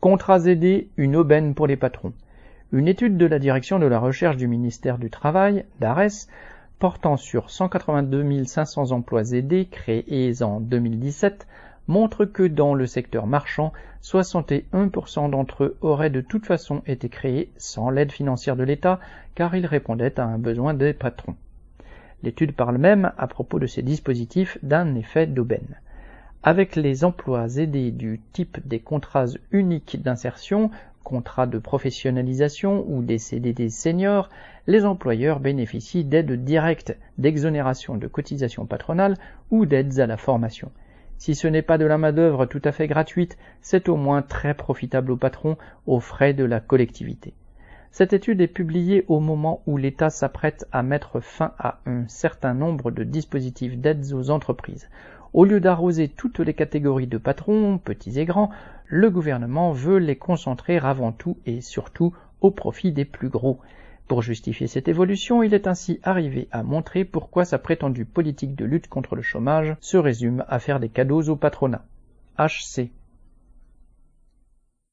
Contrats aidés, une aubaine pour les patrons. Une étude de la direction de la recherche du ministère du Travail, d'ARES, portant sur 182 500 emplois aidés créés en 2017 montre que dans le secteur marchand, 61% d'entre eux auraient de toute façon été créés sans l'aide financière de l'État car ils répondaient à un besoin des patrons. L'étude parle même, à propos de ces dispositifs, d'un effet d'aubaine. Avec les emplois aidés du type des contrats uniques d'insertion, contrats de professionnalisation ou des CDD seniors, les employeurs bénéficient d'aides directes, d'exonération de cotisations patronales ou d'aides à la formation. Si ce n'est pas de la main-d'œuvre tout à fait gratuite, c'est au moins très profitable aux patrons aux frais de la collectivité. Cette étude est publiée au moment où l'État s'apprête à mettre fin à un certain nombre de dispositifs d'aides aux entreprises. Au lieu d'arroser toutes les catégories de patrons, petits et grands, le gouvernement veut les concentrer avant tout et surtout au profit des plus gros. Pour justifier cette évolution, il est ainsi arrivé à montrer pourquoi sa prétendue politique de lutte contre le chômage se résume à faire des cadeaux au patronat. HC